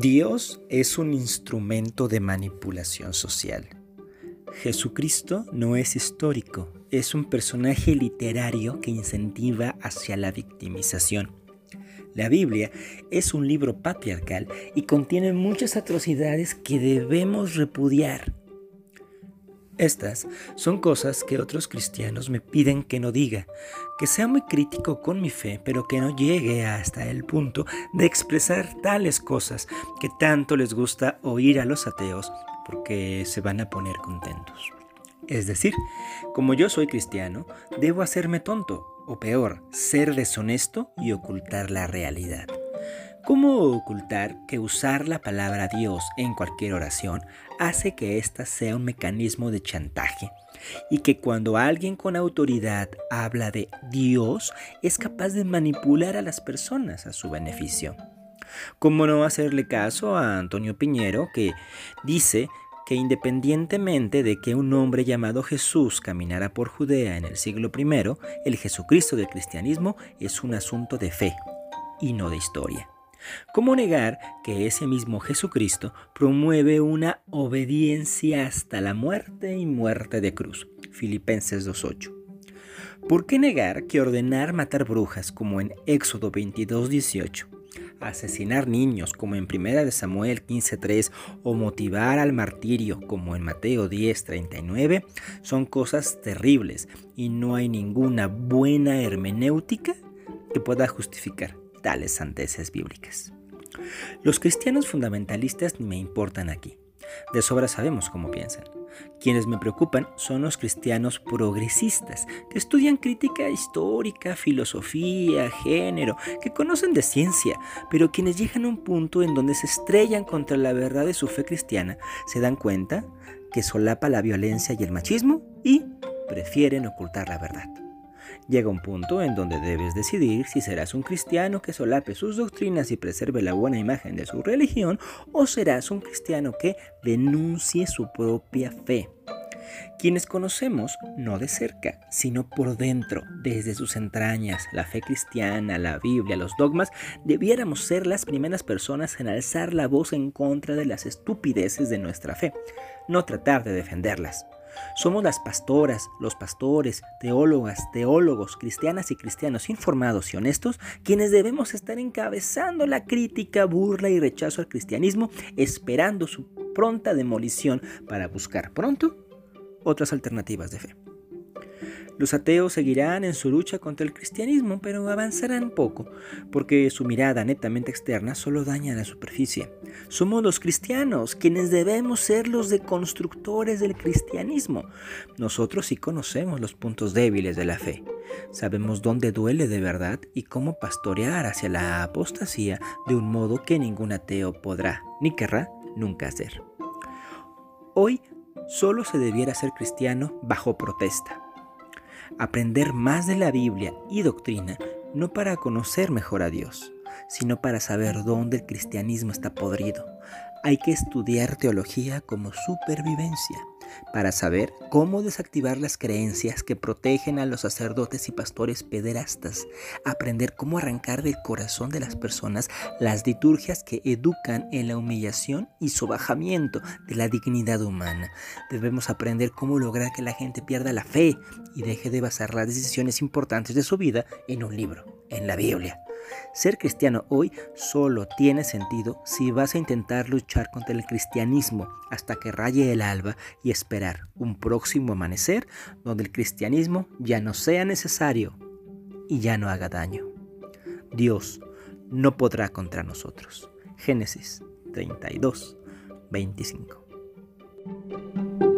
Dios es un instrumento de manipulación social. Jesucristo no es histórico, es un personaje literario que incentiva hacia la victimización. La Biblia es un libro patriarcal y contiene muchas atrocidades que debemos repudiar. Estas son cosas que otros cristianos me piden que no diga, que sea muy crítico con mi fe, pero que no llegue hasta el punto de expresar tales cosas que tanto les gusta oír a los ateos porque se van a poner contentos. Es decir, como yo soy cristiano, debo hacerme tonto, o peor, ser deshonesto y ocultar la realidad. ¿Cómo ocultar que usar la palabra Dios en cualquier oración hace que ésta sea un mecanismo de chantaje? Y que cuando alguien con autoridad habla de Dios es capaz de manipular a las personas a su beneficio. ¿Cómo no hacerle caso a Antonio Piñero que dice que independientemente de que un hombre llamado Jesús caminara por Judea en el siglo I, el Jesucristo del cristianismo es un asunto de fe y no de historia? ¿Cómo negar que ese mismo Jesucristo promueve una obediencia hasta la muerte y muerte de cruz? Filipenses 2.8. ¿Por qué negar que ordenar matar brujas como en Éxodo 22.18, asesinar niños como en 1 Samuel 15.3 o motivar al martirio como en Mateo 10.39 son cosas terribles y no hay ninguna buena hermenéutica que pueda justificar tales sandeces bíblicas. Los cristianos fundamentalistas me importan aquí. De sobra sabemos cómo piensan. Quienes me preocupan son los cristianos progresistas, que estudian crítica histórica, filosofía, género, que conocen de ciencia, pero quienes llegan a un punto en donde se estrellan contra la verdad de su fe cristiana, se dan cuenta que solapa la violencia y el machismo y prefieren ocultar la verdad. Llega un punto en donde debes decidir si serás un cristiano que solape sus doctrinas y preserve la buena imagen de su religión o serás un cristiano que denuncie su propia fe. Quienes conocemos, no de cerca, sino por dentro, desde sus entrañas, la fe cristiana, la Biblia, los dogmas, debiéramos ser las primeras personas en alzar la voz en contra de las estupideces de nuestra fe, no tratar de defenderlas. Somos las pastoras, los pastores, teólogas, teólogos, cristianas y cristianos informados y honestos quienes debemos estar encabezando la crítica, burla y rechazo al cristianismo, esperando su pronta demolición para buscar pronto otras alternativas de fe. Los ateos seguirán en su lucha contra el cristianismo, pero avanzarán poco, porque su mirada netamente externa solo daña la superficie. Somos los cristianos quienes debemos ser los deconstructores del cristianismo. Nosotros sí conocemos los puntos débiles de la fe. Sabemos dónde duele de verdad y cómo pastorear hacia la apostasía de un modo que ningún ateo podrá ni querrá nunca hacer. Hoy solo se debiera ser cristiano bajo protesta aprender más de la Biblia y doctrina no para conocer mejor a Dios, sino para saber dónde el cristianismo está podrido. Hay que estudiar teología como supervivencia para saber cómo desactivar las creencias que protegen a los sacerdotes y pastores pederastas, aprender cómo arrancar del corazón de las personas las liturgias que educan en la humillación y sobajamiento de la dignidad humana. Debemos aprender cómo lograr que la gente pierda la fe y deje de basar las decisiones importantes de su vida en un libro, en la Biblia. Ser cristiano hoy solo tiene sentido si vas a intentar luchar contra el cristianismo hasta que raye el alba y esperar un próximo amanecer donde el cristianismo ya no sea necesario y ya no haga daño. Dios no podrá contra nosotros. Génesis 32, 25.